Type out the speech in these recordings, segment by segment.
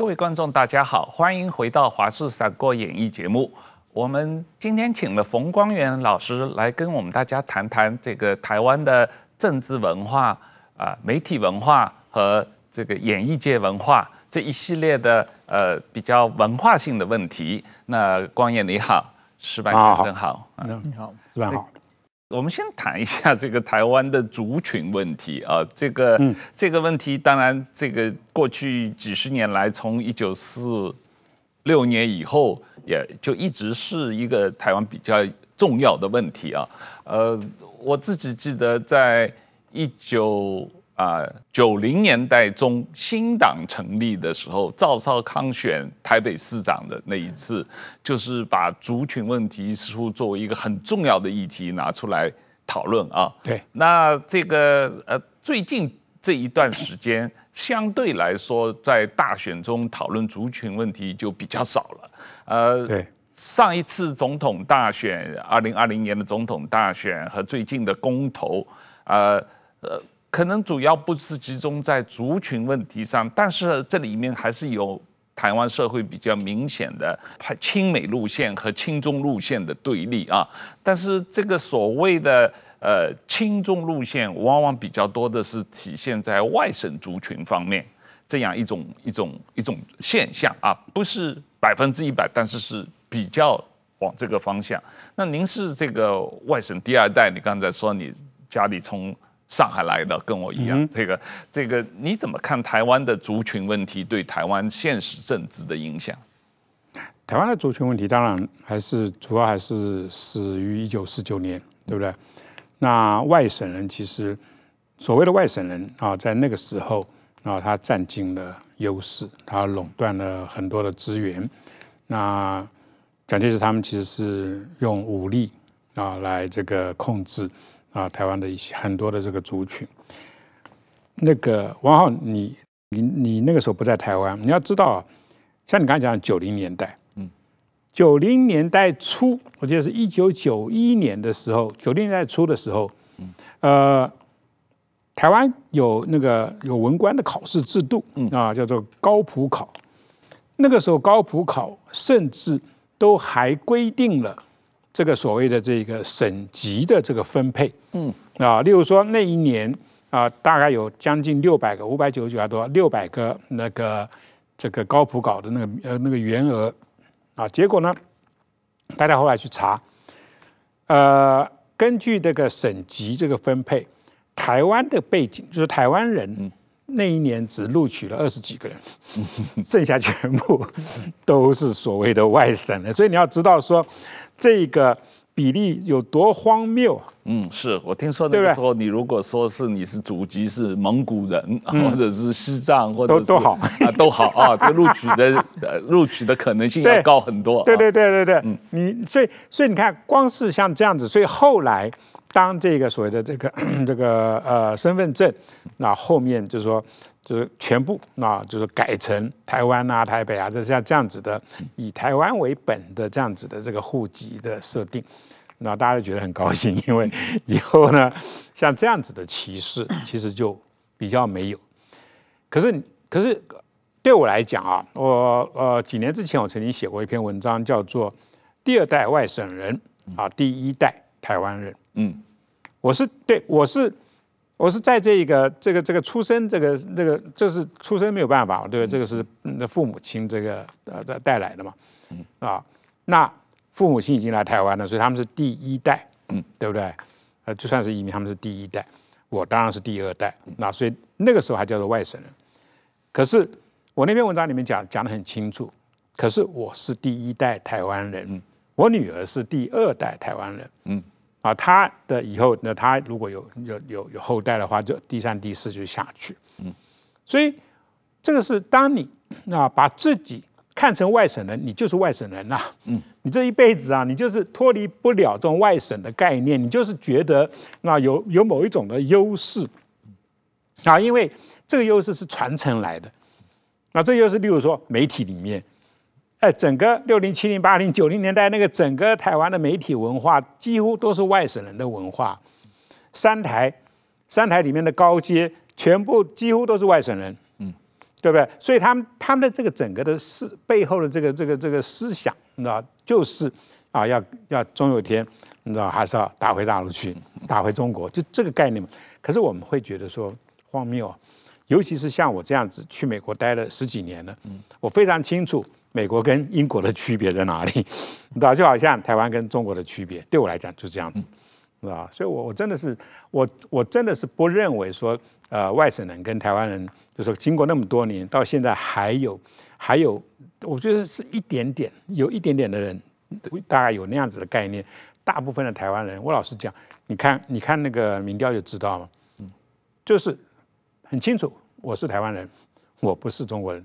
各位观众，大家好，欢迎回到《华视闪过演艺》节目。我们今天请了冯光远老师来跟我们大家谈谈这个台湾的政治文化啊、媒体文化和这个演艺界文化这一系列的呃比较文化性的问题。那光远你好，石板先生好，你好，石板好。我们先谈一下 这个台湾的族群问题啊，这个、嗯、这个问题，当然这个过去几十年来，从一九四六年以后，也就一直是一个台湾比较重要的问题啊。呃，我自己记得在一九啊九零年代中，新党成立的时候，赵少康选台北市长的那一次，就是把族群问题似乎作为一个很重要的议题拿出来讨论啊。对，那这个呃，最近这一段时间，相对来说，在大选中讨论族群问题就比较少了。呃，对，上一次总统大选，二零二零年的总统大选和最近的公投，呃呃。可能主要不是集中在族群问题上，但是这里面还是有台湾社会比较明显的亲美路线和亲中路线的对立啊。但是这个所谓的呃亲中路线，往往比较多的是体现在外省族群方面这样一种一种一种现象啊，不是百分之一百，但是是比较往这个方向。那您是这个外省第二代，你刚才说你家里从上海来的跟我一样，这个这个你怎么看台湾的族群问题对台湾现实政治的影响？台湾的族群问题当然还是主要还是始于一九四九年，对不对？那外省人其实所谓的外省人啊，在那个时候啊，他占尽了优势，他垄断了很多的资源。那蒋介石他们其实是用武力啊来这个控制。啊，台湾的一些很多的这个族群，那个王浩，你你你那个时候不在台湾，你要知道啊，像你刚才讲九零年代，嗯，九零年代初，我记得是一九九一年的时候，九零年代初的时候，嗯，呃，台湾有那个有文官的考试制度，嗯啊，叫做高普考，那个时候高普考甚至都还规定了。这个所谓的这个省级的这个分配，嗯。啊，例如说那一年啊，大概有将近六百个，五百九十九还多，六百个那个这个高普考的那个呃那个员额。啊，结果呢，大家后来去查，呃，根据这个省级这个分配，台湾的背景就是台湾人那一年只录取了二十几个人，剩下全部都是所谓的外省的，所以你要知道说。这个比例有多荒谬？嗯，是我听说那个时候，你如果说是你是祖籍是蒙古人，或者是西藏，或者是都都好啊，都好啊，这录取的录取的可能性要高很多。对对对对对，嗯，你所以所以你看，光是像这样子，所以后来当这个所谓的这个 这个呃身份证，那后面就是说。就是全部啊，就是改成台湾啊、台北啊，就像这样子的，以台湾为本的这样子的这个户籍的设定，那大家就觉得很高兴，因为以后呢，像这样子的歧视其实就比较没有。可是，可是对我来讲啊，我呃几年之前我曾经写过一篇文章，叫做《第二代外省人啊，第一代台湾人》。嗯，我是对，我是。我是在这个这个这个出生这个这个这是出生没有办法，对不对？这个是那父母亲这个呃带来的嘛，啊，那父母亲已经来台湾了，所以他们是第一代，嗯，对不对？呃，就算是移民，他们是第一代，我当然是第二代，那所以那个时候还叫做外省人。可是我那篇文章里面讲讲得很清楚，可是我是第一代台湾人，我女儿是第二代台湾人，嗯。啊，他的以后，那他如果有有有有后代的话，就第三、第四就下去。嗯，所以这个是当你啊把自己看成外省人，你就是外省人呐。嗯，你这一辈子啊，你就是脱离不了这种外省的概念，你就是觉得那有有某一种的优势啊，因为这个优势是传承来的。那这个优势，例如说媒体里面。哎，整个六零、七零、八零、九零年代那个整个台湾的媒体文化，几乎都是外省人的文化。三台，三台里面的高阶，全部几乎都是外省人。嗯，对不对？所以他们他们的这个整个的思背后的这个这个这个思想，你知道，就是啊，要要终有一天，你知道，还是要打回大陆去，打回中国，就这个概念嘛。可是我们会觉得说荒谬，尤其是像我这样子去美国待了十几年了，我非常清楚美国跟英国的区别在哪里，你知道，就好像台湾跟中国的区别，对我来讲就这样子，是吧？所以我我真的是我我真的是不认为说。呃，外省人跟台湾人，就是经过那么多年，到现在还有还有，我觉得是一点点，有一点点的人，大概有那样子的概念。大部分的台湾人，我老实讲，你看你看那个民调就知道了，就是很清楚，我是台湾人，我不是中国人。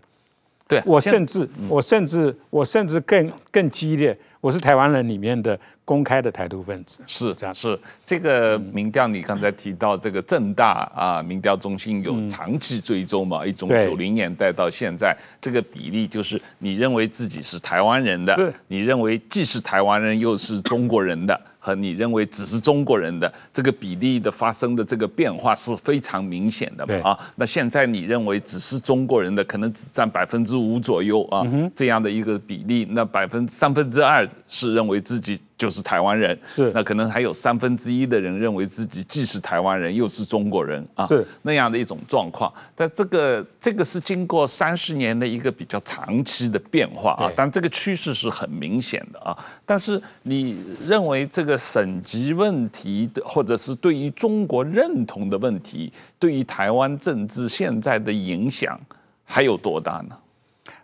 对，我甚至我甚至我甚至更更激烈，我是台湾人里面的。公开的台独分子是这样，是这个民调。你刚才提到这个正大啊，民调中心有长期追踪嘛？一种九零年代到现在，这个比例就是你认为自己是台湾人的，你认为既是台湾人又是中国人的，和你认为只是中国人的这个比例的发生的这个变化是非常明显的嘛？啊，那现在你认为只是中国人的可能只占百分之五左右啊，这样的一个比例，那百分三分之二是认为自己。就是台湾人，是那可能还有三分之一的人认为自己既是台湾人又是中国人啊，是那样的一种状况。但这个这个是经过三十年的一个比较长期的变化啊，但这个趋势是很明显的啊。但是你认为这个省级问题，或者是对于中国认同的问题，对于台湾政治现在的影响还有多大呢？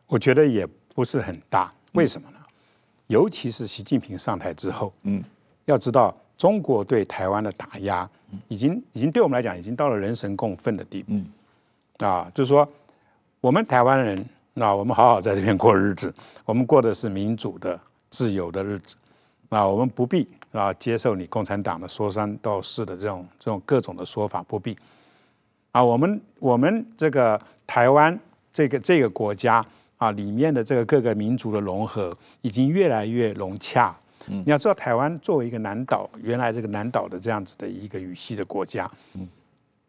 我觉得也不是很大，为什么呢？尤其是习近平上台之后，嗯，要知道中国对台湾的打压，已经已经对我们来讲已经到了人神共愤的地步，啊，就是说我们台湾人，那我们好好在这边过日子，我们过的是民主的、自由的日子，啊，我们不必啊接受你共产党的说三道四的这种这种各种的说法，不必，啊，我们我们这个台湾这个这个国家。啊，里面的这个各个民族的融合已经越来越融洽。嗯，你要知道，台湾作为一个南岛，原来这个南岛的这样子的一个语系的国家，嗯，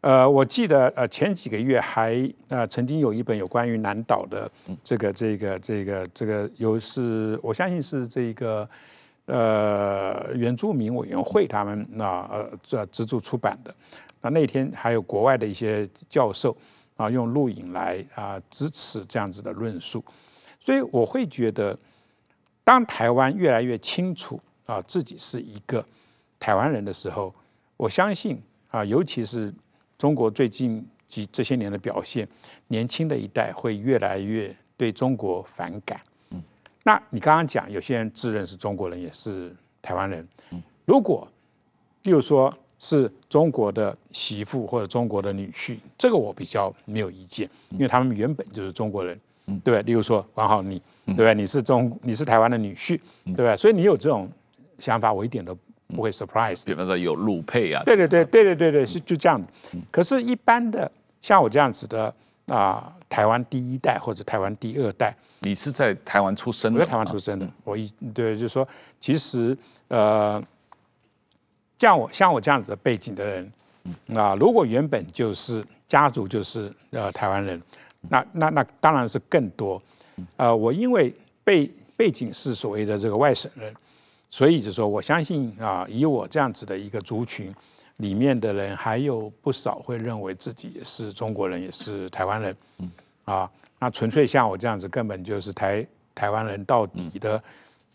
呃，我记得呃前几个月还呃曾经有一本有关于南岛的这个这个这个这个有是我相信是这个呃原住民委员会他们那呃这资助出版的。那那天还有国外的一些教授。啊，用录影来啊支持这样子的论述，所以我会觉得，当台湾越来越清楚啊自己是一个台湾人的时候，我相信啊，尤其是中国最近几这些年的表现，年轻的一代会越来越对中国反感。嗯，那你刚刚讲有些人自认是中国人，也是台湾人。嗯，如果，例如说。是中国的媳妇或者中国的女婿，这个我比较没有意见，因为他们原本就是中国人，对吧？例如说王浩，你对吧？你是中，你是台湾的女婿，对吧？所以你有这种想法，我一点都不会 surprise。比方说有陆配啊，对对对对对对对，是就这样的。可是，一般的像我这样子的啊，台湾第一代或者台湾第二代，你是在台湾出生的？我在台湾出生的，我一对就是说，其实呃。像我像我这样子的背景的人，啊，如果原本就是家族就是呃台湾人，那那那当然是更多。呃，我因为背背景是所谓的这个外省人，所以就说我相信啊，以我这样子的一个族群里面的人，还有不少会认为自己也是中国人，也是台湾人。啊，那纯粹像我这样子，根本就是台台湾人到底的。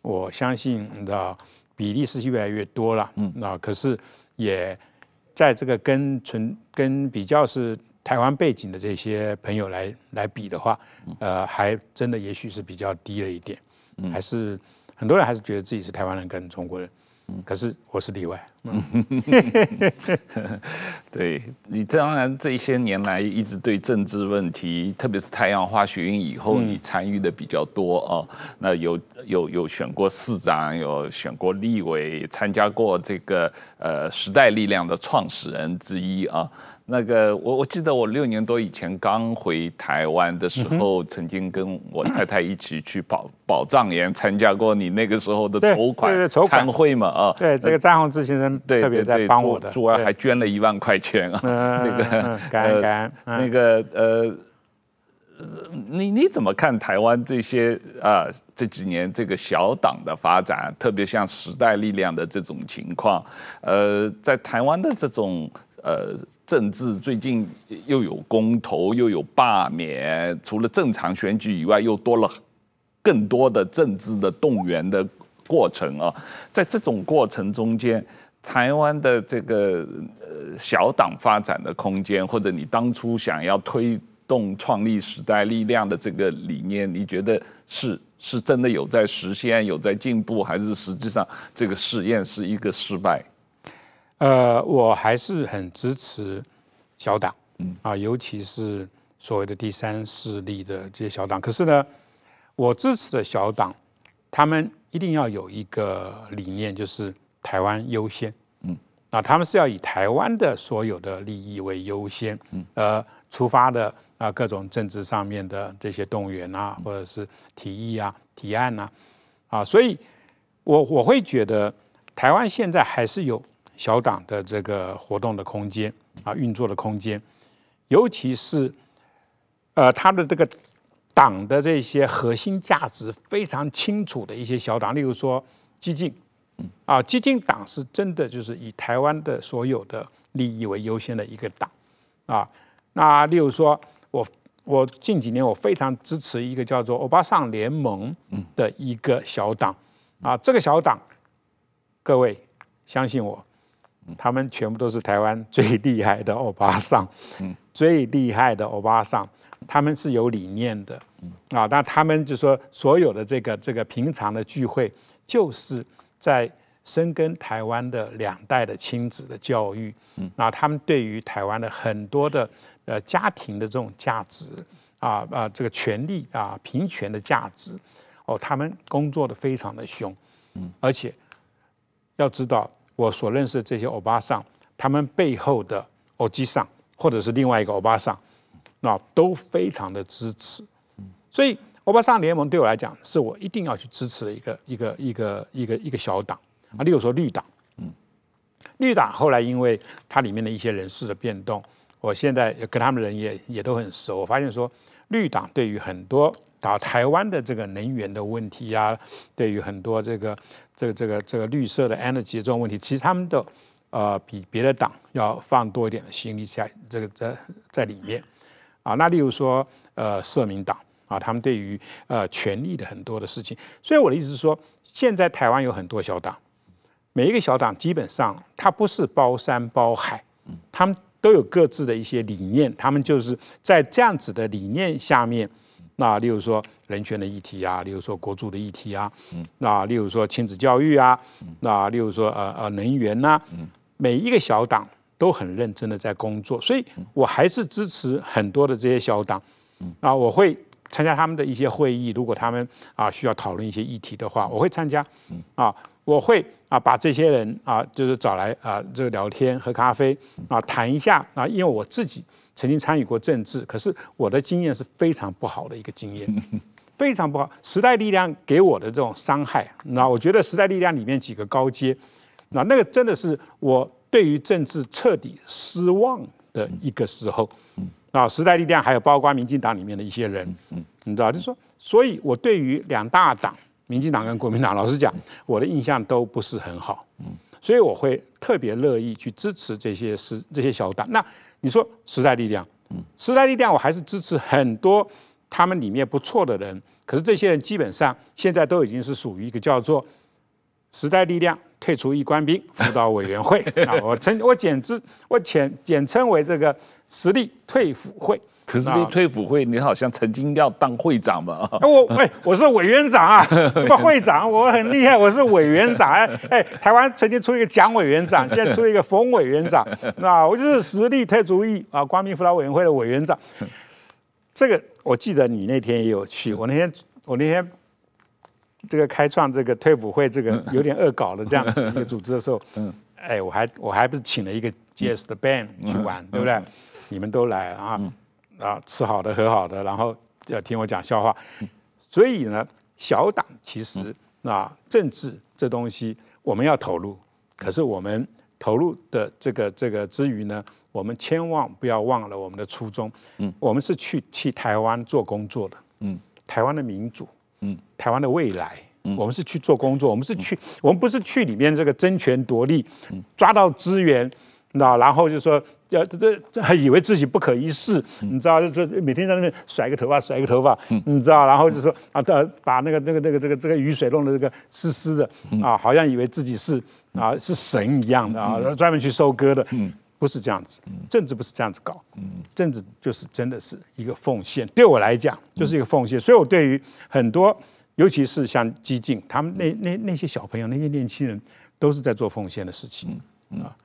我相信你知道。比例是越来越多了，嗯，那可是也在这个跟纯跟比较是台湾背景的这些朋友来来比的话，呃，还真的也许是比较低了一点，嗯，还是很多人还是觉得自己是台湾人跟中国人。可是我是例外。嗯，对，你当然这些年来一直对政治问题，特别是太阳花学运以后，你参与的比较多哦。那有有有选过市长，有选过立委，参加过这个呃时代力量的创始人之一啊。那个我我记得我六年多以前刚回台湾的时候，曾经跟我太太一起去保保藏岩参加过你那个时候的筹款参会嘛啊，对这个詹宏志先生特别在帮我的，主要还捐了一万块钱啊，这个感恩感恩那个呃你你怎么看台湾这些啊、呃、这几年这个小党的发展，特别像时代力量的这种情况？呃，在台湾的这种呃政治，最近又有公投，又有罢免，除了正常选举以外，又多了更多的政治的动员的过程啊。在这种过程中间，台湾的这个呃小党发展的空间，或者你当初想要推。动创立时代力量的这个理念，你觉得是是真的有在实现、有在进步，还是实际上这个试验是一个失败？呃，我还是很支持小党，嗯啊，尤其是所谓的第三势力的这些小党。可是呢，我支持的小党，他们一定要有一个理念，就是台湾优先，嗯，啊，他们是要以台湾的所有的利益为优先，嗯，呃，出发的。啊，各种政治上面的这些动员啊，或者是提议啊、提案呐，啊，所以我我会觉得台湾现在还是有小党的这个活动的空间啊，运作的空间，尤其是呃，他的这个党的这些核心价值非常清楚的一些小党，例如说激进，啊，激进党是真的就是以台湾的所有的利益为优先的一个党。啊，那例如说。我我近几年我非常支持一个叫做欧巴桑联盟的一个小党。啊，这个小党，各位相信我，他们全部都是台湾最厉害的欧巴桑，嗯。最厉害的欧巴桑，他们是有理念的啊，但他们就说所有的这个这个平常的聚会，就是在深耕台湾的两代的亲子的教育，嗯。那他们对于台湾的很多的。呃，家庭的这种价值啊啊，这个权利啊，平权的价值，哦，他们工作的非常的凶，嗯，而且要知道，我所认识这些欧巴桑，他们背后的欧吉桑或者是另外一个欧巴桑，那都非常的支持，所以欧巴桑联盟对我来讲，是我一定要去支持的一个一个一个一个一个小党啊，例如说绿党，绿党后来因为它里面的一些人事的变动。我现在跟他们人也也都很熟，我发现说绿党对于很多打台湾的这个能源的问题啊，对于很多这个这个这个这个绿色的 energy 这种问题，其实他们的呃比别的党要放多一点的心力在这个在在里面啊。那例如说呃社民党啊，他们对于呃权力的很多的事情，所以我的意思是说，现在台湾有很多小党，每一个小党基本上它不是包山包海，他们。都有各自的一些理念，他们就是在这样子的理念下面，那例如说人权的议题啊，例如说国族的议题啊，那例如说亲子教育啊，那例如说呃呃能源呐，每一个小党都很认真的在工作，所以我还是支持很多的这些小党，那，我会参加他们的一些会议，如果他们啊需要讨论一些议题的话，我会参加，啊，我会。啊，把这些人啊，就是找来啊，这个聊天喝咖啡啊，谈一下啊。因为我自己曾经参与过政治，可是我的经验是非常不好的一个经验，非常不好。时代力量给我的这种伤害，那我觉得时代力量里面几个高阶，那那个真的是我对于政治彻底失望的一个时候。啊，时代力量还有包括民进党里面的一些人，嗯你知道，就是说，所以我对于两大党。民进党跟国民党，老实讲，我的印象都不是很好，嗯所以我会特别乐意去支持这些时这些小党。那你说时代力量，嗯时代力量我还是支持很多他们里面不错的人，可是这些人基本上现在都已经是属于一个叫做时代力量退出一官兵辅导委员会 啊，我称我简之我简简称为这个时力退辅会。可是，退辅会，你好像曾经要当会长嘛？我哎，我是委员长啊，什么会长？我很厉害，我是委员长。哎 哎，台湾曾经出一个蒋委员长，现在出一个冯委员长，那我就是实力退出役啊，光明辅导委员会的委员长。这个我记得你那天也有去，我那天我那天这个开创这个退辅会这个有点恶搞的这样子一个组织的时候，嗯，哎，我还我还不是请了一个 Jazz 的 band 去玩，对不对？你们都来啊。啊，吃好的喝好的，然后要听我讲笑话，所以呢，小党其实啊，政治这东西我们要投入，可是我们投入的这个这个之余呢，我们千万不要忘了我们的初衷。嗯，我们是去替台湾做工作的。嗯，台湾的民主，嗯，台湾的未来，嗯，我们是去做工作，我们是去，我们不是去里面这个争权夺利，抓到资源，那然后就说。要这这还以为自己不可一世，你知道？就就每天在那边甩个头发，甩个头发，你知道？然后就说啊，把那个那个那个这个这个雨水弄得这个湿湿的啊，好像以为自己是啊是神一样的啊，专门去收割的，不是这样子。政治不是这样子搞，政治就是真的是一个奉献。对我来讲，就是一个奉献。所以我对于很多，尤其是像激进，他们那那那些小朋友，那些年轻人，都是在做奉献的事情啊。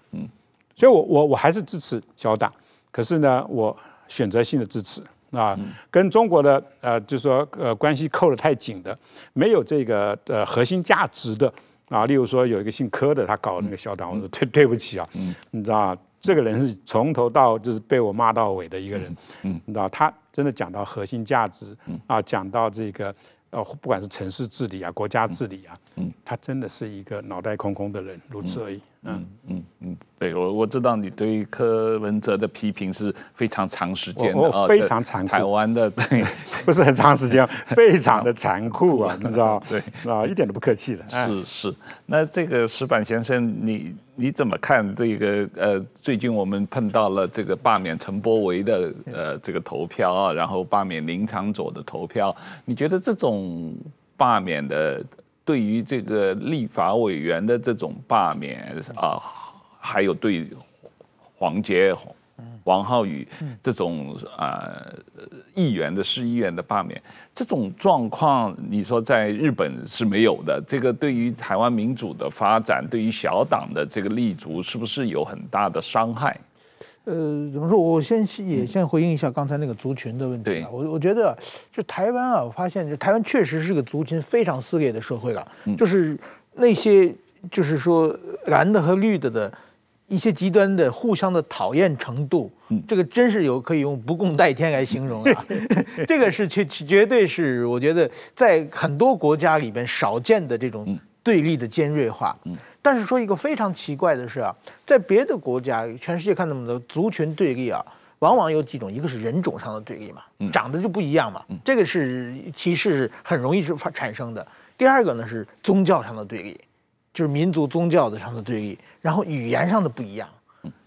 所以我，我我我还是支持小党，可是呢，我选择性的支持啊，跟中国的呃，就是说呃，关系扣得太紧的，没有这个呃核心价值的啊，例如说有一个姓柯的，他搞那个小党，我说对对不起啊，你知道这个人是从头到就是被我骂到尾的一个人，你知道他真的讲到核心价值啊，讲到这个。呃，不管是城市治理啊，国家治理啊，嗯，他真的是一个脑袋空空的人，如此而已。嗯嗯嗯嗯，对我我知道你对柯文哲的批评是非常长时间的啊，非常残酷。台湾的对，不是很长时间，非常的残酷啊，你知道？对啊，一点都不客气的。是是，那这个石板先生，你你怎么看这个？呃，最近我们碰到了这个罢免陈柏维的呃这个投票啊，然后罢免林长佐的投票，你觉得这种罢免的？对于这个立法委员的这种罢免啊，还有对黄杰、王浩宇这种啊议员的市议员的罢免，这种状况，你说在日本是没有的。这个对于台湾民主的发展，对于小党的这个立足，是不是有很大的伤害？呃，怎么说？我先也先回应一下刚才那个族群的问题啊。我我觉得，就台湾啊，我发现就台湾确实是个族群非常撕裂的社会了。就是那些就是说蓝的和绿的的一些极端的互相的讨厌程度，这个真是有可以用不共戴天来形容啊。这个是绝绝对是我觉得在很多国家里边少见的这种对立的尖锐化。但是说一个非常奇怪的是啊，在别的国家，全世界看那么多族群对立啊，往往有几种，一个是人种上的对立嘛，长得就不一样嘛，这个是歧视很容易是发产生的。第二个呢是宗教上的对立，就是民族宗教的上的对立，然后语言上的不一样，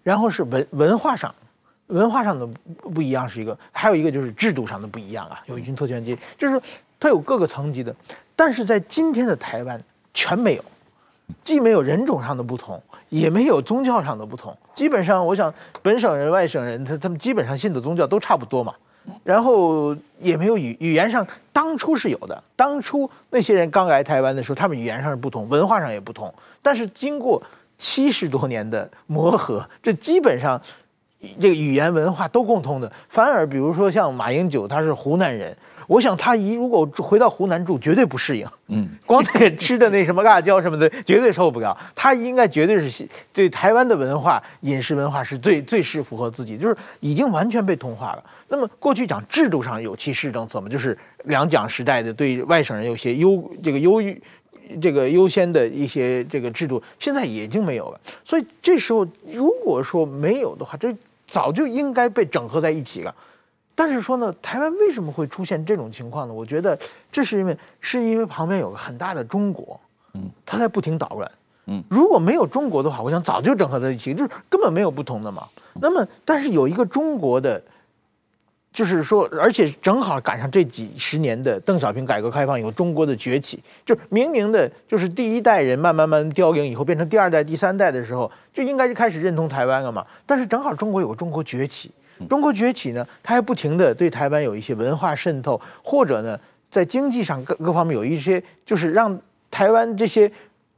然后是文文化上，文化上的不一样是一个，还有一个就是制度上的不一样啊，有一群特权阶级，就是它有各个层级的，但是在今天的台湾全没有。既没有人种上的不同，也没有宗教上的不同。基本上，我想本省人、外省人，他他们基本上信的宗教都差不多嘛。然后也没有语语言上，当初是有的。当初那些人刚来台湾的时候，他们语言上是不同，文化上也不同。但是经过七十多年的磨合，这基本上这个语言文化都共通的。反而比如说像马英九，他是湖南人。我想他一如果回到湖南住，绝对不适应。嗯，光那个吃的那什么辣椒什么的，绝对受不了。他应该绝对是对台湾的文化、饮食文化是最最是符合自己，就是已经完全被同化了。那么过去讲制度上有歧视政策嘛，就是两蒋时代的对外省人有些优这个优于这个优先的一些这个制度，现在已经没有了。所以这时候如果说没有的话，这早就应该被整合在一起了。但是说呢，台湾为什么会出现这种情况呢？我觉得这是因为是因为旁边有个很大的中国，嗯，他在不停捣乱，嗯，如果没有中国的话，我想早就整合在一起，就是根本没有不同的嘛。那么，但是有一个中国的，就是说，而且正好赶上这几十年的邓小平改革开放，有中国的崛起，就明明的，就是第一代人慢慢慢凋零以后，变成第二代、第三代的时候，就应该是开始认同台湾了嘛。但是正好中国有个中国崛起。中国崛起呢，它还不停地对台湾有一些文化渗透，或者呢，在经济上各各方面有一些，就是让台湾这些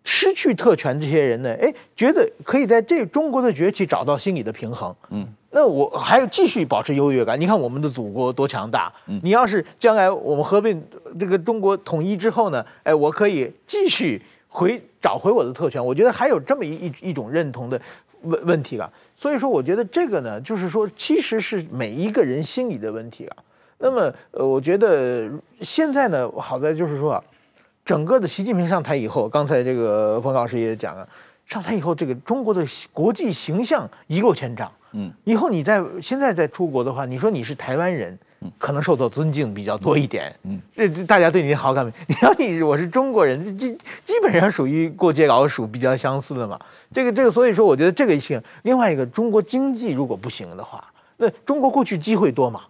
失去特权这些人呢，哎，觉得可以在这中国的崛起找到心理的平衡。嗯，那我还要继续保持优越感。你看我们的祖国多强大。嗯，你要是将来我们合并这个中国统一之后呢，哎，我可以继续回找回我的特权。我觉得还有这么一一一种认同的问问题了。所以说，我觉得这个呢，就是说，其实是每一个人心理的问题了。那么，呃，我觉得现在呢，好在就是说啊，整个的习近平上台以后，刚才这个冯老师也讲了，上台以后，这个中国的国际形象一落千丈。嗯，以后你在现在在出国的话，你说你是台湾人，可能受到尊敬比较多一点。嗯，这大家对你的好感。你要你我是中国人，基基本上属于过街老鼠，比较相似的嘛。这个这个，所以说我觉得这个行。另外一个，中国经济如果不行的话，那中国过去机会多嘛，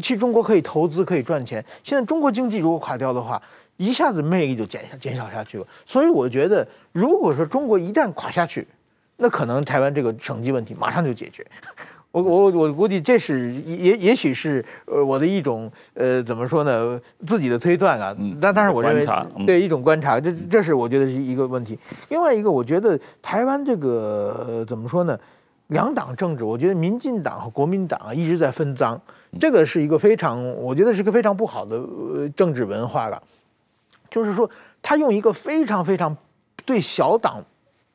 去中国可以投资，可以赚钱。现在中国经济如果垮掉的话，一下子魅力就减下减少下去了。所以我觉得，如果说中国一旦垮下去，那可能台湾这个省级问题马上就解决，我我我估计这是也也许是呃我的一种呃怎么说呢自己的推断啊，但但是我认为对一种观察，这这是我觉得是一个问题。另外一个，我觉得台湾这个呃怎么说呢，两党政治，我觉得民进党和国民党啊一直在分赃，这个是一个非常我觉得是个非常不好的呃政治文化了，就是说他用一个非常非常对小党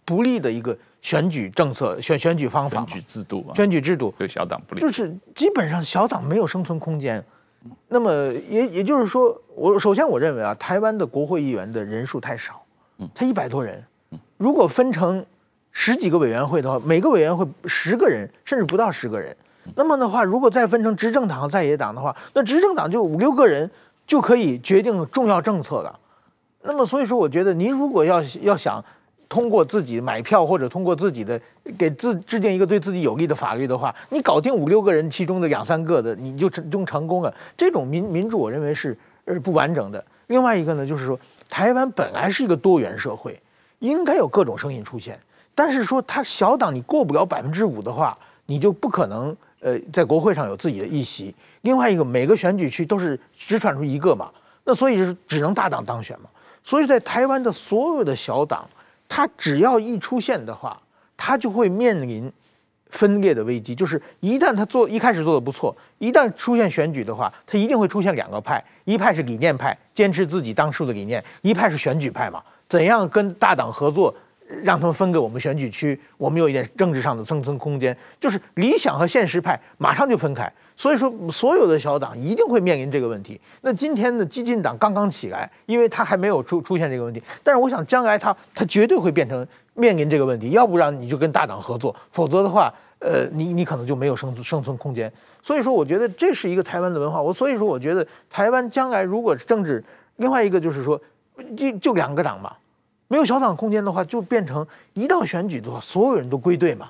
不利的一个。选举政策、选选举方法、选举制度、选举制度对小党不利，就是基本上小党没有生存空间。那么也也就是说，我首先我认为啊，台湾的国会议员的人数太少，他一百多人，如果分成十几个委员会的话，每个委员会十个人，甚至不到十个人，那么的话，如果再分成执政党和在野党的话，那执政党就五六个人就可以决定重要政策了。那么所以说，我觉得您如果要要想。通过自己买票或者通过自己的给自制定一个对自己有利的法律的话，你搞定五六个人其中的两三个的，你就成就成功了。这种民民主，我认为是呃不完整的。另外一个呢，就是说台湾本来是一个多元社会，应该有各种声音出现。但是说他小党你过不了百分之五的话，你就不可能呃在国会上有自己的议席。另外一个每个选举区都是只选出一个嘛，那所以是只能大党当选嘛。所以在台湾的所有的小党。他只要一出现的话，他就会面临分裂的危机。就是一旦他做一开始做的不错，一旦出现选举的话，他一定会出现两个派：一派是理念派，坚持自己当初的理念；一派是选举派嘛，怎样跟大党合作？让他们分给我们选举区，我们有一点政治上的生存空间。就是理想和现实派马上就分开，所以说所有的小党一定会面临这个问题。那今天的激进党刚刚起来，因为他还没有出出现这个问题，但是我想将来他他绝对会变成面临这个问题。要不然你就跟大党合作，否则的话，呃，你你可能就没有生存生存空间。所以说，我觉得这是一个台湾的文化。我所以说，我觉得台湾将来如果是政治，另外一个就是说，就就两个党嘛。没有小党空间的话，就变成一到选举的话，所有人都归队嘛，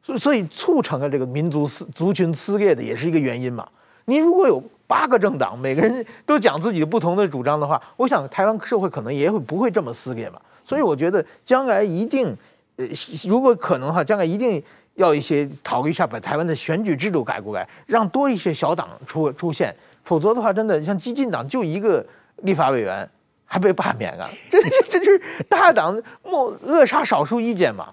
所以所以促成了这个民族撕族群撕裂的也是一个原因嘛。你如果有八个政党，每个人都讲自己的不同的主张的话，我想台湾社会可能也会不会这么撕裂嘛。所以我觉得将来一定，呃，如果可能的话，将来一定要一些考虑一下，把台湾的选举制度改过来，让多一些小党出出现，否则的话，真的像激进党就一个立法委员。还被罢免了，这这这是大党莫扼杀少数意见嘛？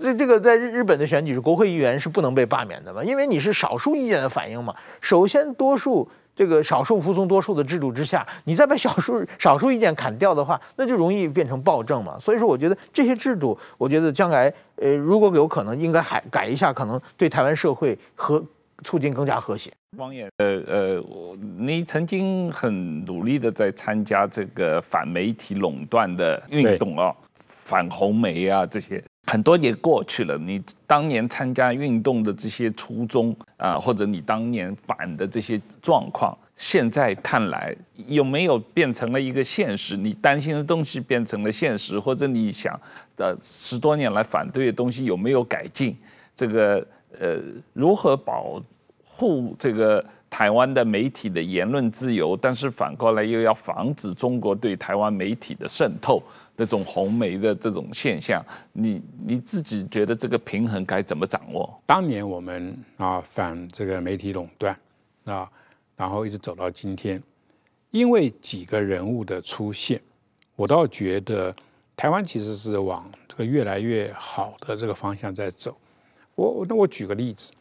这这个在日日本的选举是国会议员是不能被罢免的嘛？因为你是少数意见的反应嘛。首先，多数这个少数服从多数的制度之下，你再把少数少数意见砍掉的话，那就容易变成暴政嘛。所以说，我觉得这些制度，我觉得将来呃，如果有可能，应该还改一下，可能对台湾社会和。促进更加和谐。汪衍，呃呃，你曾经很努力的在参加这个反媒体垄断的运动啊，反红媒啊这些，很多年过去了。你当年参加运动的这些初衷啊，或者你当年反的这些状况，现在看来有没有变成了一个现实？你担心的东西变成了现实，或者你想的十多年来反对的东西有没有改进？这个。呃，如何保护这个台湾的媒体的言论自由？但是反过来又要防止中国对台湾媒体的渗透，这种红媒的这种现象，你你自己觉得这个平衡该怎么掌握？当年我们啊反这个媒体垄断啊，然后一直走到今天，因为几个人物的出现，我倒觉得台湾其实是往这个越来越好的这个方向在走。我那我举个例子，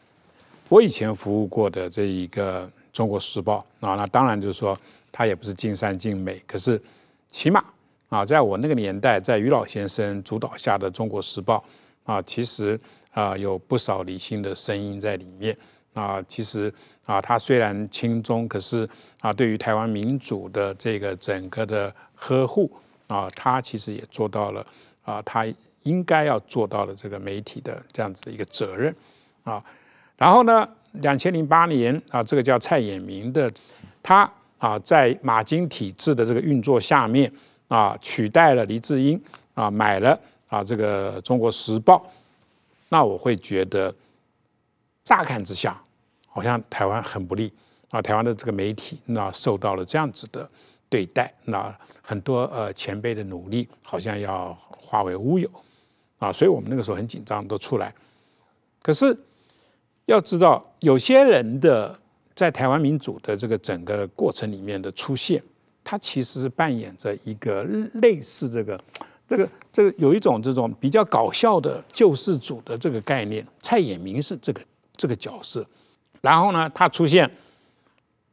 我以前服务过的这一个《中国时报》啊，那当然就是说它也不是尽善尽美，可是起码啊，在我那个年代，在余老先生主导下的《中国时报》啊，其实啊有不少理性的声音在里面啊。其实啊，它虽然亲中，可是啊，对于台湾民主的这个整个的呵护啊，他其实也做到了啊，他应该要做到的这个媒体的这样子的一个责任啊。然后呢，两千零八年啊，这个叫蔡衍明的，他啊在马经体制的这个运作下面啊，取代了黎智英啊，买了啊这个《中国时报》，那我会觉得，乍看之下，好像台湾很不利啊，台湾的这个媒体那受到了这样子的对待，那很多呃前辈的努力好像要化为乌有啊，所以我们那个时候很紧张，都出来，可是。要知道，有些人的在台湾民主的这个整个过程里面的出现，他其实是扮演着一个类似这个、这个、这个有一种这种比较搞笑的救世主的这个概念。蔡衍明是这个这个角色，然后呢，他出现，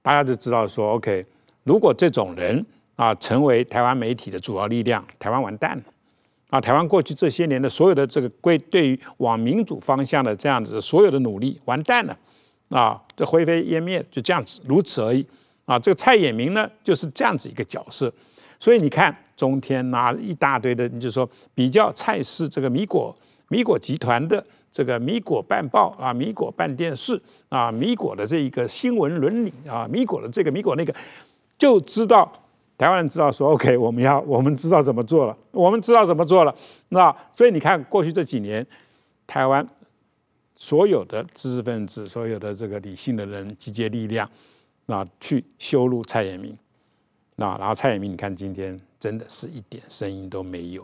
大家就知道说，OK，如果这种人啊成为台湾媒体的主要力量，台湾完蛋了。啊，台湾过去这些年的所有的这个归对于往民主方向的这样子所有的努力完蛋了，啊，这灰飞烟灭，就这样子，如此而已。啊，这个蔡衍明呢就是这样子一个角色，所以你看中天拿一大堆的，你就说比较蔡氏这个米果米果集团的这个米果办报啊，米果办电视啊，米果的这一个新闻伦理啊，米果的这个米果那个，就知道。台湾人知道说 OK，我们要我们知道怎么做了，我们知道怎么做了。那所以你看，过去这几年，台湾所有的知识分子、所有的这个理性的人集结力量，那去羞辱蔡衍明。那然后蔡衍明，你看今天真的是一点声音都没有。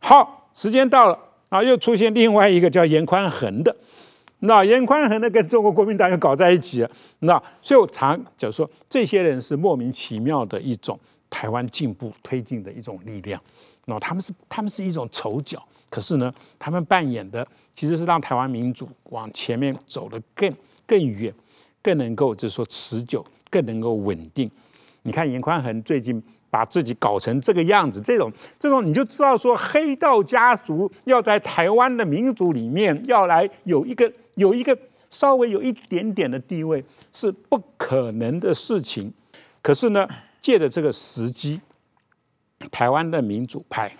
好，时间到了啊，又出现另外一个叫严宽恒的。那严宽恒呢，跟中国国民党又搞在一起了。那所以我常就说，这些人是莫名其妙的一种台湾进步推进的一种力量。那他们是他们是一种丑角，可是呢，他们扮演的其实是让台湾民主往前面走得更更远，更能够就是说持久，更能够稳定。你看严宽恒最近。把自己搞成这个样子，这种这种你就知道说，黑道家族要在台湾的民主里面要来有一个有一个稍微有一点点的地位是不可能的事情。可是呢，借着这个时机，台湾的民主派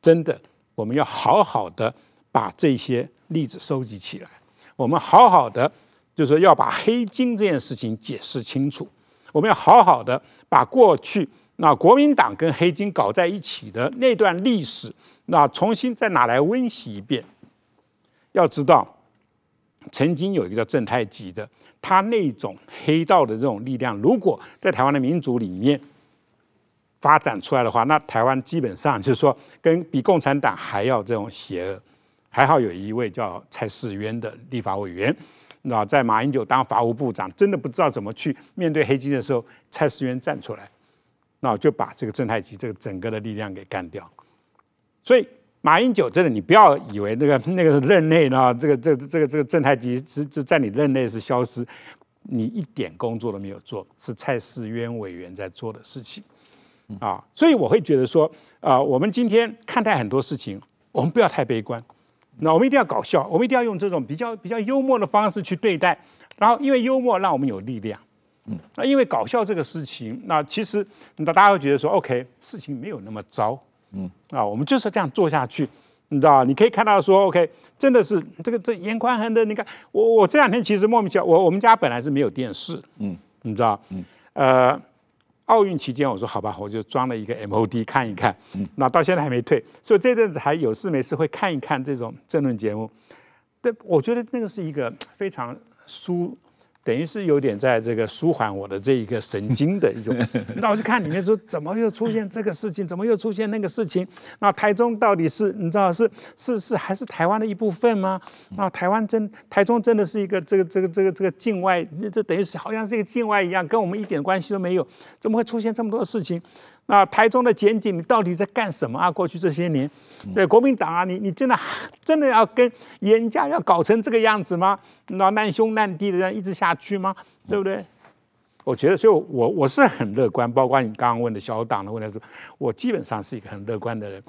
真的，我们要好好的把这些例子收集起来，我们好好的就是要把黑金这件事情解释清楚，我们要好好的把过去。那国民党跟黑金搞在一起的那段历史，那重新再拿来温习一遍。要知道，曾经有一个叫郑太吉的，他那种黑道的这种力量，如果在台湾的民主里面发展出来的话，那台湾基本上就是说，跟比共产党还要这种邪恶。还好有一位叫蔡世渊的立法委员，那在马英九当法务部长，真的不知道怎么去面对黑金的时候，蔡世渊站出来。那就把这个郑太吉这个整个的力量给干掉，所以马英九真的，你不要以为那个那个任内呢，这个这个这个这个正太级是就在你任内是消失，你一点工作都没有做，是蔡世渊委员在做的事情啊。所以我会觉得说啊，我们今天看待很多事情，我们不要太悲观，那我们一定要搞笑，我们一定要用这种比较比较幽默的方式去对待，然后因为幽默让我们有力量。嗯，那因为搞笑这个事情，那其实那大家会觉得说，OK，事情没有那么糟，嗯，啊，我们就是这样做下去，你知道，你可以看到说，OK，真的是这个这严宽恒的，你看我我这两天其实莫名其妙，我我们家本来是没有电视，嗯，你知道，嗯，呃，奥运期间我说好吧，我就装了一个 MOD 看一看，嗯，那到现在还没退，所以这阵子还有事没事会看一看这种政论节目，但，我觉得那个是一个非常舒。等于是有点在这个舒缓我的这一个神经的一种，那我就看里面说怎么又出现这个事情，怎么又出现那个事情？那台中到底是你知道是是是还是台湾的一部分吗？那台湾真台中真的是一个这个这个这个这个境外，这等于是好像是一个境外一样，跟我们一点关系都没有，怎么会出现这么多事情？那台中的检警，你到底在干什么啊？过去这些年，对国民党啊，你你真的真的要跟严家要搞成这个样子吗？那难兄难弟的这样一直下去吗？对不对？我觉得，所以我，我我是很乐观。包括你刚刚问的小党的问题是，我基本上是一个很乐观的人，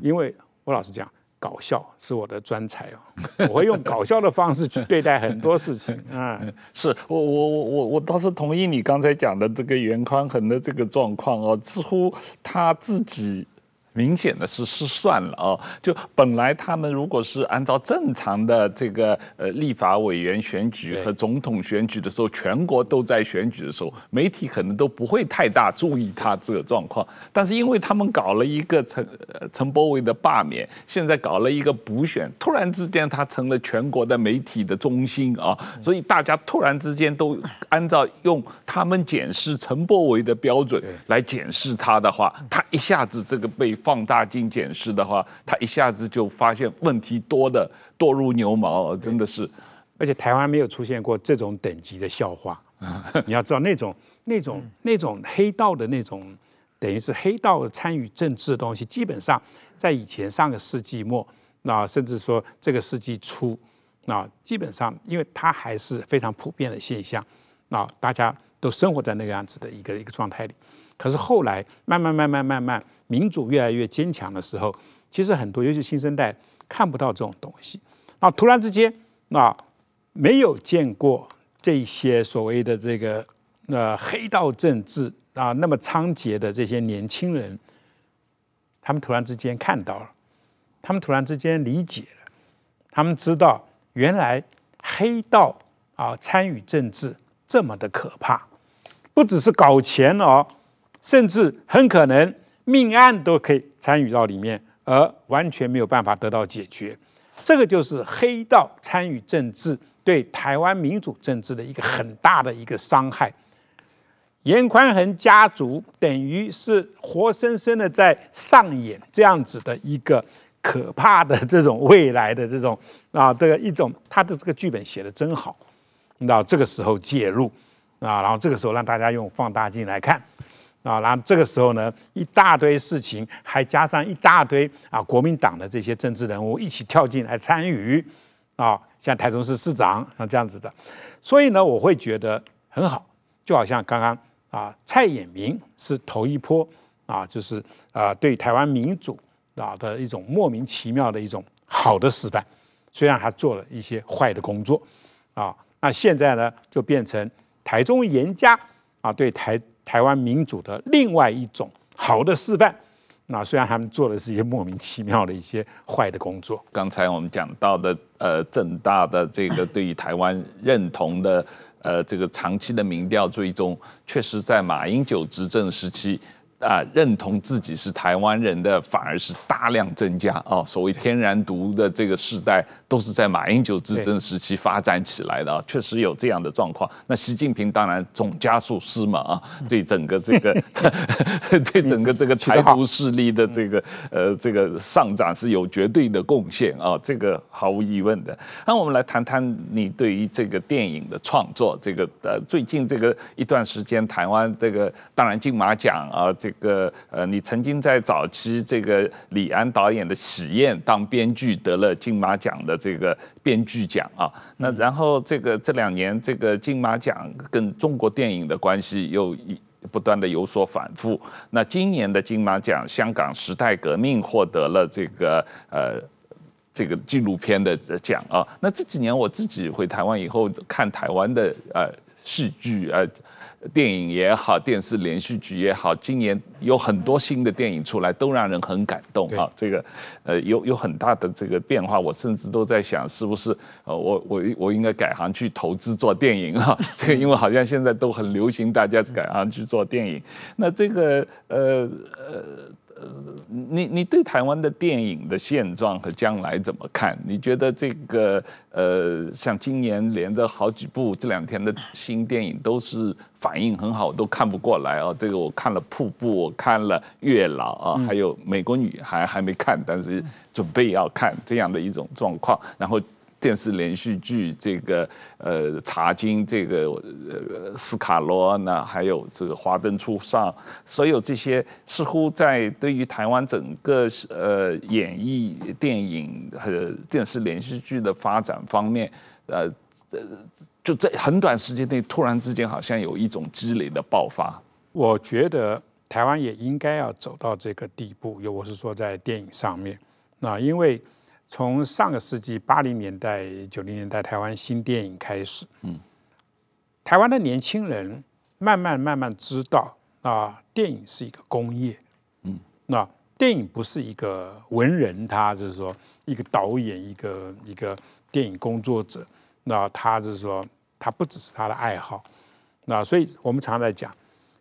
因为我老实讲。搞笑是我的专才哦，我会用搞笑的方式去对待很多事情。嗯，是我我我我我倒是同意你刚才讲的这个袁宽恒的这个状况哦，似乎他自己明显的是失算了哦，就本来他们如果是按照正常的这个呃立法委员选举和总统选举的时候，全国都在选举的时候，媒体可能都不会太大注意他这个状况。但是因为他们搞了一个陈陈柏维的罢免，现在搞了一个补选，突然之间他成了全国的媒体的中心啊，所以大家突然之间都按照用他们检视陈柏维的标准来检视他的话，他一下子这个被。放大镜检视的话，他一下子就发现问题多的多如牛毛，真的是。而且台湾没有出现过这种等级的笑话。你要知道那种那种那种黑道的那种，等于是黑道参与政治的东西，基本上在以前上个世纪末，那甚至说这个世纪初，那基本上因为它还是非常普遍的现象，那大家都生活在那个样子的一个一个状态里。可是后来慢慢慢慢慢慢，民主越来越坚强的时候，其实很多尤其新生代看不到这种东西。那突然之间，那没有见过这些所谓的这个呃黑道政治啊那么猖獗的这些年轻人，他们突然之间看到了，他们突然之间理解了，他们知道原来黑道啊参与政治这么的可怕，不只是搞钱哦。甚至很可能命案都可以参与到里面，而完全没有办法得到解决。这个就是黑道参与政治对台湾民主政治的一个很大的一个伤害。严宽恒家族等于是活生生的在上演这样子的一个可怕的这种未来的这种啊，这个一种他的这个剧本写得真好。那这个时候介入啊，然后这个时候让大家用放大镜来看。啊，然后这个时候呢，一大堆事情，还加上一大堆啊，国民党的这些政治人物一起跳进来参与，啊，像台中市市长像这样子的，所以呢，我会觉得很好，就好像刚刚啊，蔡衍明是头一波啊，就是啊，对台湾民主啊的一种莫名其妙的一种好的示范，虽然他做了一些坏的工作，啊，那现在呢，就变成台中严家啊，对台。台湾民主的另外一种好的示范，那虽然他们做的是一些莫名其妙的一些坏的工作。刚才我们讲到的，呃，正大的这个对于台湾认同的，呃，这个长期的民调追踪，确实在马英九执政时期。啊，认同自己是台湾人的反而是大量增加哦。所谓天然独的这个世代，都是在马英九执政时期发展起来的啊，确实有这样的状况。那习近平当然总加速师嘛啊，对整个这个 对整个这个台独势力的这个呃这个上涨是有绝对的贡献啊，这个毫无疑问的。那我们来谈谈你对于这个电影的创作，这个呃最近这个一段时间，台湾这个当然金马奖啊这。这个呃，你曾经在早期这个李安导演的《喜宴》当编剧得了金马奖的这个编剧奖啊。那然后这个这两年这个金马奖跟中国电影的关系又一不断的有所反复。那今年的金马奖，香港《时代革命》获得了这个呃这个纪录片的奖啊。那这几年我自己回台湾以后看台湾的呃戏剧呃。电影也好，电视连续剧也好，今年有很多新的电影出来，都让人很感动啊。这个，呃，有有很大的这个变化，我甚至都在想，是不是呃，我我我应该改行去投资做电影啊？这个，因为好像现在都很流行，大家改行去做电影。那这个，呃呃。呃，你你对台湾的电影的现状和将来怎么看？你觉得这个呃，像今年连着好几部这两天的新电影都是反应很好，我都看不过来啊。这个我看了《瀑布》，我看了《月老》啊，还有《美国女孩》还没看，但是准备要看这样的一种状况，然后。电视连续剧这个呃茶经这个呃斯卡罗，那还有这个华灯初上，所有这些似乎在对于台湾整个呃演艺电影和电视连续剧的发展方面，呃呃就在很短时间内突然之间好像有一种积累的爆发。我觉得台湾也应该要走到这个地步，又我是说在电影上面，那因为。从上个世纪八零年代、九零年代台湾新电影开始，嗯，台湾的年轻人慢慢慢慢知道啊，电影是一个工业，嗯，那电影不是一个文人，他就是说一个导演，一个一个电影工作者，那他就是说他不只是他的爱好，那所以我们常常在讲，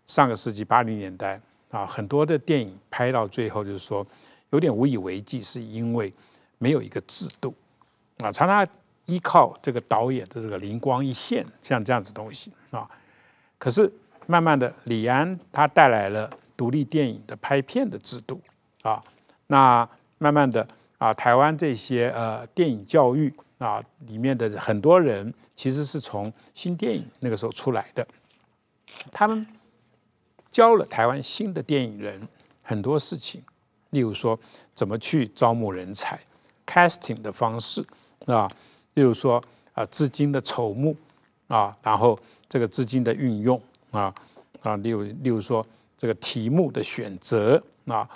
上个世纪八零年代啊，很多的电影拍到最后就是说有点无以为继，是因为没有一个制度。啊，常常依靠这个导演的这个灵光一现，像这样子东西啊，可是慢慢的李安他带来了独立电影的拍片的制度。啊，那慢慢的啊，台湾这些呃电影教育啊里面的很多人其实是从新电影那个时候出来的，他们教了台湾新的电影人很多事情，例如说怎么去招募人才，casting 的方式啊，例如说啊资金的筹募啊，然后这个资金的运用啊啊，例如例如说这个题目的选择啊。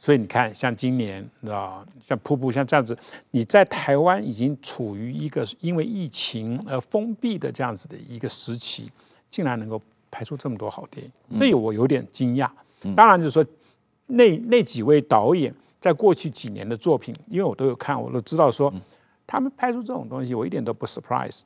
所以你看，像今年啊，像瀑布，像这样子，你在台湾已经处于一个因为疫情而封闭的这样子的一个时期，竟然能够拍出这么多好电影，这我有点惊讶。当然就是说，那那几位导演在过去几年的作品，因为我都有看，我都知道说，他们拍出这种东西，我一点都不 surprise。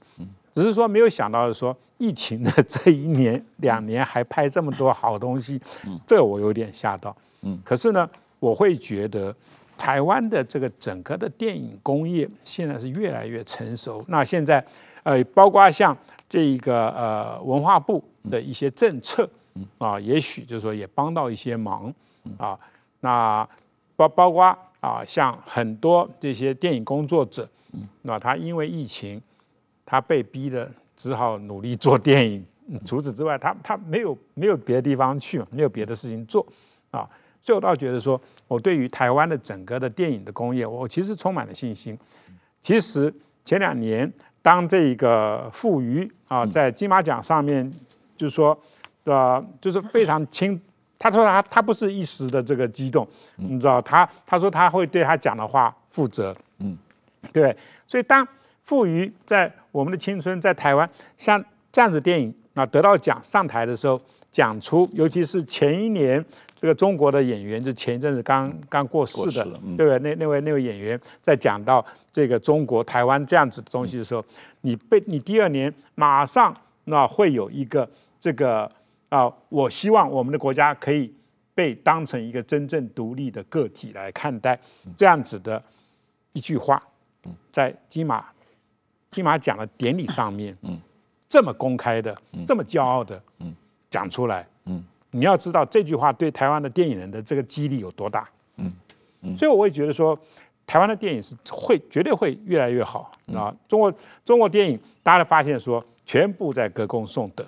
只是说没有想到说，疫情的这一年两年还拍这么多好东西，这我有点吓到。可是呢。我会觉得，台湾的这个整个的电影工业现在是越来越成熟。那现在，呃，包括像这个呃文化部的一些政策啊，也许就是说也帮到一些忙啊。那包包括啊，像很多这些电影工作者，那他因为疫情，他被逼的只好努力做电影。除此之外，他他没有没有别的地方去，没有别的事情做啊。所以我倒觉得说，我对于台湾的整个的电影的工业，我其实充满了信心。其实前两年，当这个傅余啊在金马奖上面，就是说，呃，就是非常轻，他说他他不是一时的这个激动，你知道，他他说他会对他讲的话负责，嗯，对。所以当傅瑜在我们的青春在台湾像这样子电影啊得到奖上台的时候，讲出，尤其是前一年。这个中国的演员就前一阵子刚刚过世的，对不对？那那位那位演员在讲到这个中国台湾这样子的东西的时候，你被你第二年马上那会有一个这个啊，我希望我们的国家可以被当成一个真正独立的个体来看待，这样子的一句话，在金马金马奖的典礼上面，这么公开的，这么骄傲的讲出来，你要知道这句话对台湾的电影人的这个激励有多大，所以我会觉得说，台湾的电影是会绝对会越来越好啊。中国中国电影大家都发现说，全部在歌功颂德，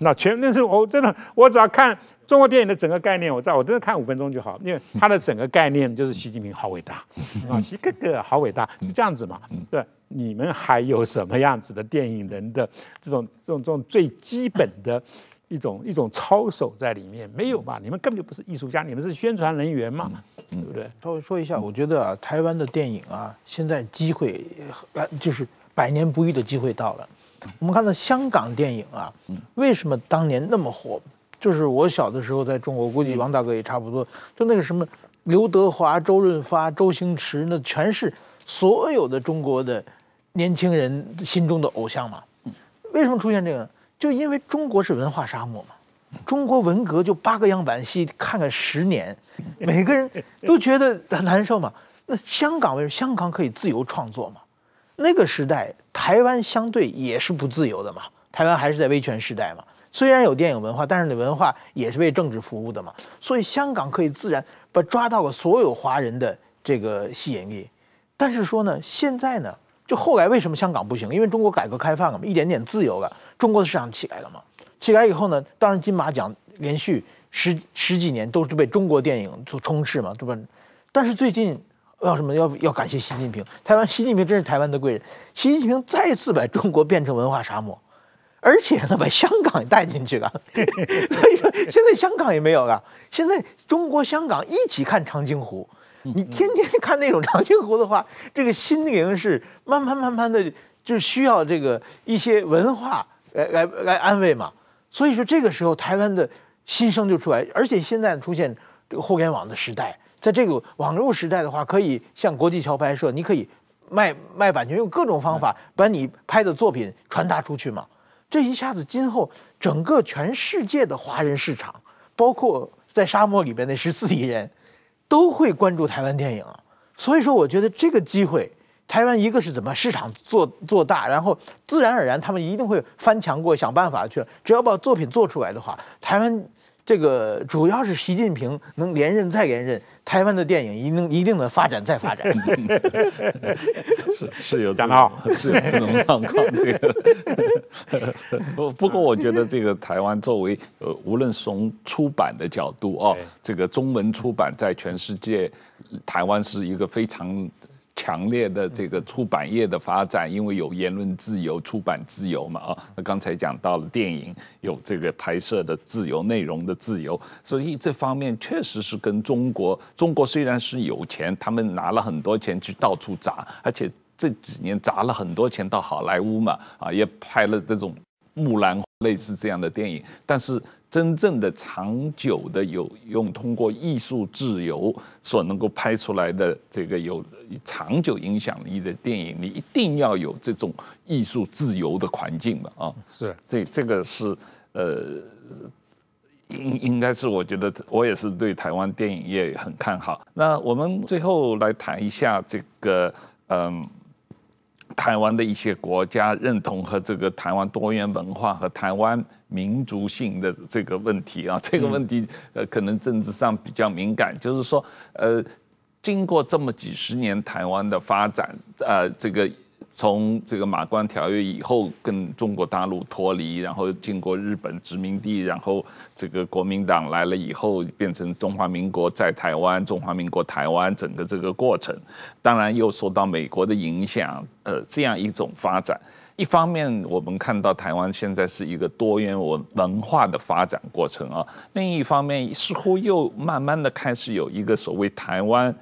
那全那是我真的，我只要看中国电影的整个概念，我知道我真的看五分钟就好，因为它的整个概念就是习近平好伟大啊，习哥哥好伟大，是这样子嘛？对，你们还有什么样子的电影人的这种这种这种最基本的？一种一种操守在里面没有吧？你们根本就不是艺术家，你们是宣传人员嘛，对不对？稍微说一下，我觉得啊，台湾的电影啊，现在机会来就是百年不遇的机会到了。我们看到香港电影啊，为什么当年那么火？就是我小的时候在中国，估计王大哥也差不多，就那个什么刘德华、周润发、周星驰，那全是所有的中国的年轻人心中的偶像嘛。为什么出现这个？就因为中国是文化沙漠嘛，中国文革就八个样板戏看个十年，每个人都觉得很难受嘛。那香港为什么？香港可以自由创作嘛？那个时代台湾相对也是不自由的嘛，台湾还是在威权时代嘛。虽然有电影文化，但是你文化也是为政治服务的嘛。所以香港可以自然把抓到了所有华人的这个吸引力。但是说呢，现在呢，就后来为什么香港不行？因为中国改革开放了嘛，一点点自由了。中国的市场起来了嘛？起来以后呢，当然金马奖连续十十几年都是被中国电影所充斥嘛，对吧？但是最近要什么？要要感谢习近平，台湾习近平真是台湾的贵人。习近平再次把中国变成文化沙漠，而且呢，把香港也带进去了。所以说，现在香港也没有了。现在中国香港一起看长津湖，你天天看那种长津湖的话，这个心灵是慢慢慢慢的就需要这个一些文化。来来来安慰嘛，所以说这个时候台湾的新生就出来，而且现在出现这个互联网的时代，在这个网络时代的话，可以向国际桥拍摄，你可以卖卖版权，用各种方法把你拍的作品传达出去嘛。这一下子，今后整个全世界的华人市场，包括在沙漠里边那十四亿人，都会关注台湾电影啊。所以说，我觉得这个机会，台湾一个是怎么市场做做大，然后自然而然他们一定会翻墙过，想办法去。只要把作品做出来的话，台湾。这个主要是习近平能连任再连任，台湾的电影一定一定能发展再发展。是是有这样，是有这种状况。这个不不过，我觉得这个台湾作为呃，无论从出版的角度哦，这个中文出版在全世界，台湾是一个非常。强烈的这个出版业的发展，因为有言论自由、出版自由嘛啊。那刚才讲到了电影有这个拍摄的自由、内容的自由，所以这方面确实是跟中国。中国虽然是有钱，他们拿了很多钱去到处砸，而且这几年砸了很多钱到好莱坞嘛啊，也拍了这种木兰类似这样的电影，但是。真正的长久的有用，通过艺术自由所能够拍出来的这个有长久影响力的电影，你一定要有这种艺术自由的环境嘛啊，是这这个是呃应应该是我觉得我也是对台湾电影业很看好。那我们最后来谈一下这个嗯台湾的一些国家认同和这个台湾多元文化和台湾。民族性的这个问题啊，这个问题呃，可能政治上比较敏感。就是说，呃，经过这么几十年台湾的发展，呃，这个从这个马关条约以后跟中国大陆脱离，然后经过日本殖民地，然后这个国民党来了以后，变成中华民国在台湾，中华民国台湾整个这个过程，当然又受到美国的影响，呃，这样一种发展。一方面，我们看到台湾现在是一个多元文文化的发展过程啊；另一方面，似乎又慢慢的开始有一个所谓台湾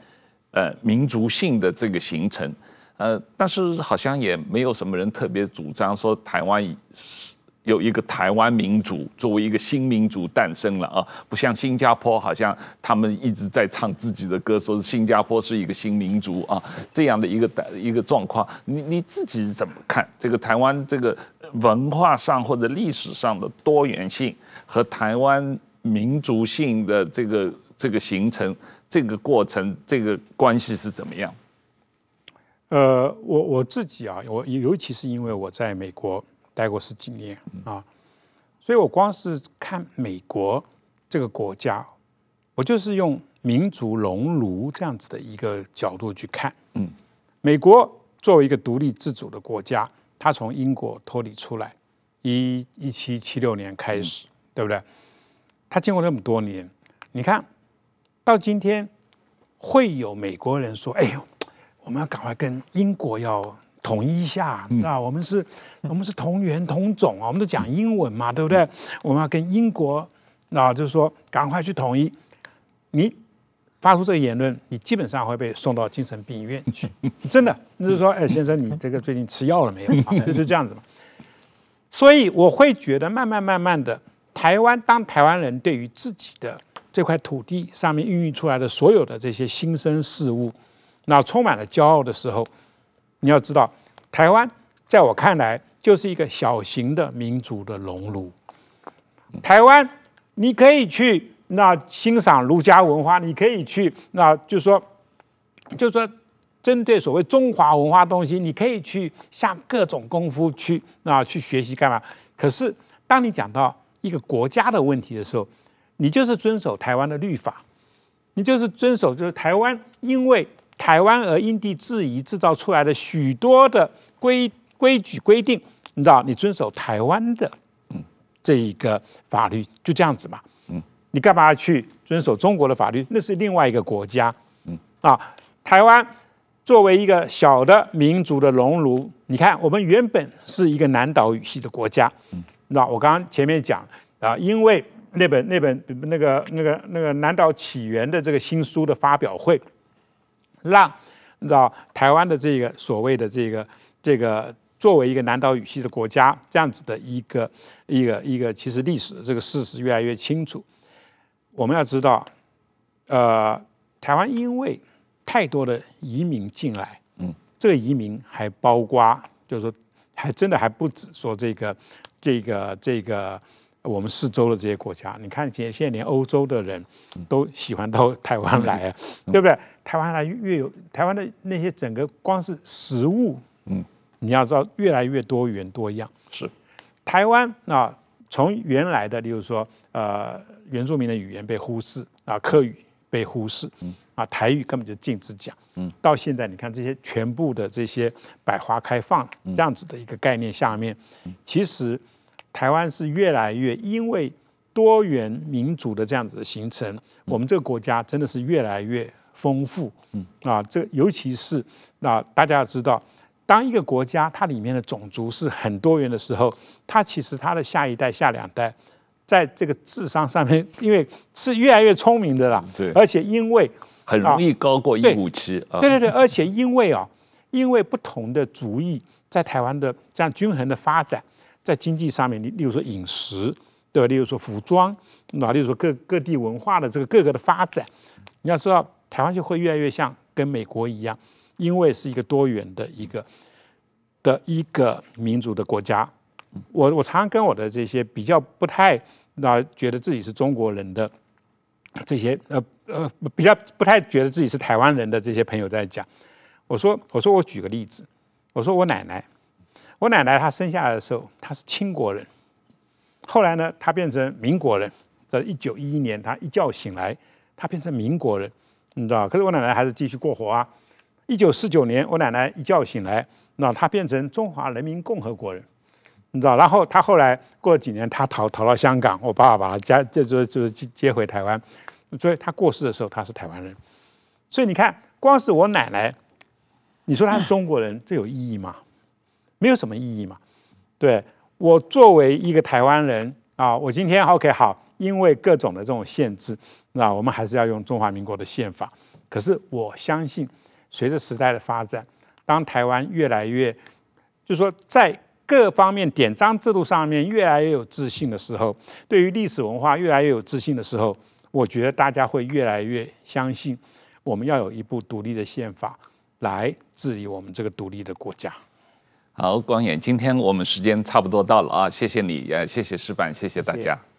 呃民族性的这个形成，呃，但是好像也没有什么人特别主张说台湾是。有一个台湾民族作为一个新民族诞生了啊，不像新加坡，好像他们一直在唱自己的歌，说是新加坡是一个新民族啊，这样的一个一个状况。你你自己怎么看这个台湾这个文化上或者历史上的多元性和台湾民族性的这个这个形成这个过程这个关系是怎么样？呃，我我自己啊，我尤其是因为我在美国。待过十几年啊，所以我光是看美国这个国家，我就是用民族熔炉这样子的一个角度去看。嗯，美国作为一个独立自主的国家，它从英国脱离出来，一一七七六年开始，对不对？它经过那么多年，你看到今天，会有美国人说：“哎呦，我们要赶快跟英国要统一一下，那我们是。”我们是同源同种啊，我们都讲英文嘛，对不对？我们要跟英国，那就是说赶快去统一。你发出这个言论，你基本上会被送到精神病医院去，真的。就是说，哎，先生，你这个最近吃药了没有？就是这样子嘛。所以我会觉得，慢慢慢慢的，台湾当台湾人对于自己的这块土地上面孕育出来的所有的这些新生事物，那充满了骄傲的时候，你要知道，台湾在我看来。就是一个小型的民族的熔炉。台湾，你可以去那欣赏儒家文化，你可以去那，就说，就说，针对所谓中华文化东西，你可以去下各种功夫去那去学习干嘛？可是，当你讲到一个国家的问题的时候，你就是遵守台湾的律法，你就是遵守就是台湾因为台湾而因地制宜制造出来的许多的规规矩规定。你知道，你遵守台湾的这一个法律，就这样子嘛。嗯，你干嘛去遵守中国的法律？那是另外一个国家。嗯，啊，台湾作为一个小的民族的熔炉，你看，我们原本是一个南岛语系的国家。嗯，那我刚刚前面讲啊，因为那本那本那个那个那个南岛起源的这个新书的发表会，让你知道台湾的这个所谓的这个这个。作为一个南岛语系的国家，这样子的一个一个一个，其实历史这个事实越来越清楚。我们要知道，呃，台湾因为太多的移民进来，嗯，这个移民还包括，就是说，还真的还不止说这个，这个，这个我们四周的这些国家。你看，现现在连欧洲的人都喜欢到台湾来啊，对不对？台湾来越有台湾的那些整个光是食物，嗯，你要知道越来越多元多样。是，台湾啊，从原来的，例如说，呃，原住民的语言被忽视啊，客语。被忽视，嗯。啊，台语根本就禁止讲，嗯，到现在你看这些全部的这些百花开放这样子的一个概念下面，其实台湾是越来越因为多元民主的这样子的形成，我们这个国家真的是越来越丰富，嗯啊，这尤其是那大家要知道，当一个国家它里面的种族是很多元的时候，它其实它的下一代、下两代。在这个智商上面，因为是越来越聪明的啦，对，而且因为很容易高过一五七，对对对，而且因为啊，因为不同的族裔在台湾的这样均衡的发展，在经济上面，你例如说饮食，对吧？例如说服装，那例如说各各地文化的这个各个的发展，你要知道，台湾就会越来越像跟美国一样，因为是一个多元的一个的一个民主的国家。我我常常跟我的这些比较不太那觉得自己是中国人的这些呃呃比较不太觉得自己是台湾人的这些朋友在讲，我说我说我举个例子，我说我奶奶，我奶奶她生下来的时候她是清国人，后来呢她变成民国人，在一九一一年她一觉醒来，她变成民国人，你知道？可是我奶奶还是继续过活啊。一九四九年我奶奶一觉醒来，那她变成中华人民共和国人。你知道，然后她后来过了几年，她逃逃到香港，我爸爸把她接就就就接回台湾，所以他过世的时候他是台湾人。所以你看，光是我奶奶，你说她是中国人，这有意义吗？没有什么意义嘛。对，我作为一个台湾人啊，我今天 OK 好，因为各种的这种限制，那我们还是要用中华民国的宪法。可是我相信，随着时代的发展，当台湾越来越，就是说在。各方面典章制度上面越来越有自信的时候，对于历史文化越来越有自信的时候，我觉得大家会越来越相信，我们要有一部独立的宪法来治理我们这个独立的国家。好，光远，今天我们时间差不多到了啊，谢谢你，也谢谢石板，谢谢大家。谢谢。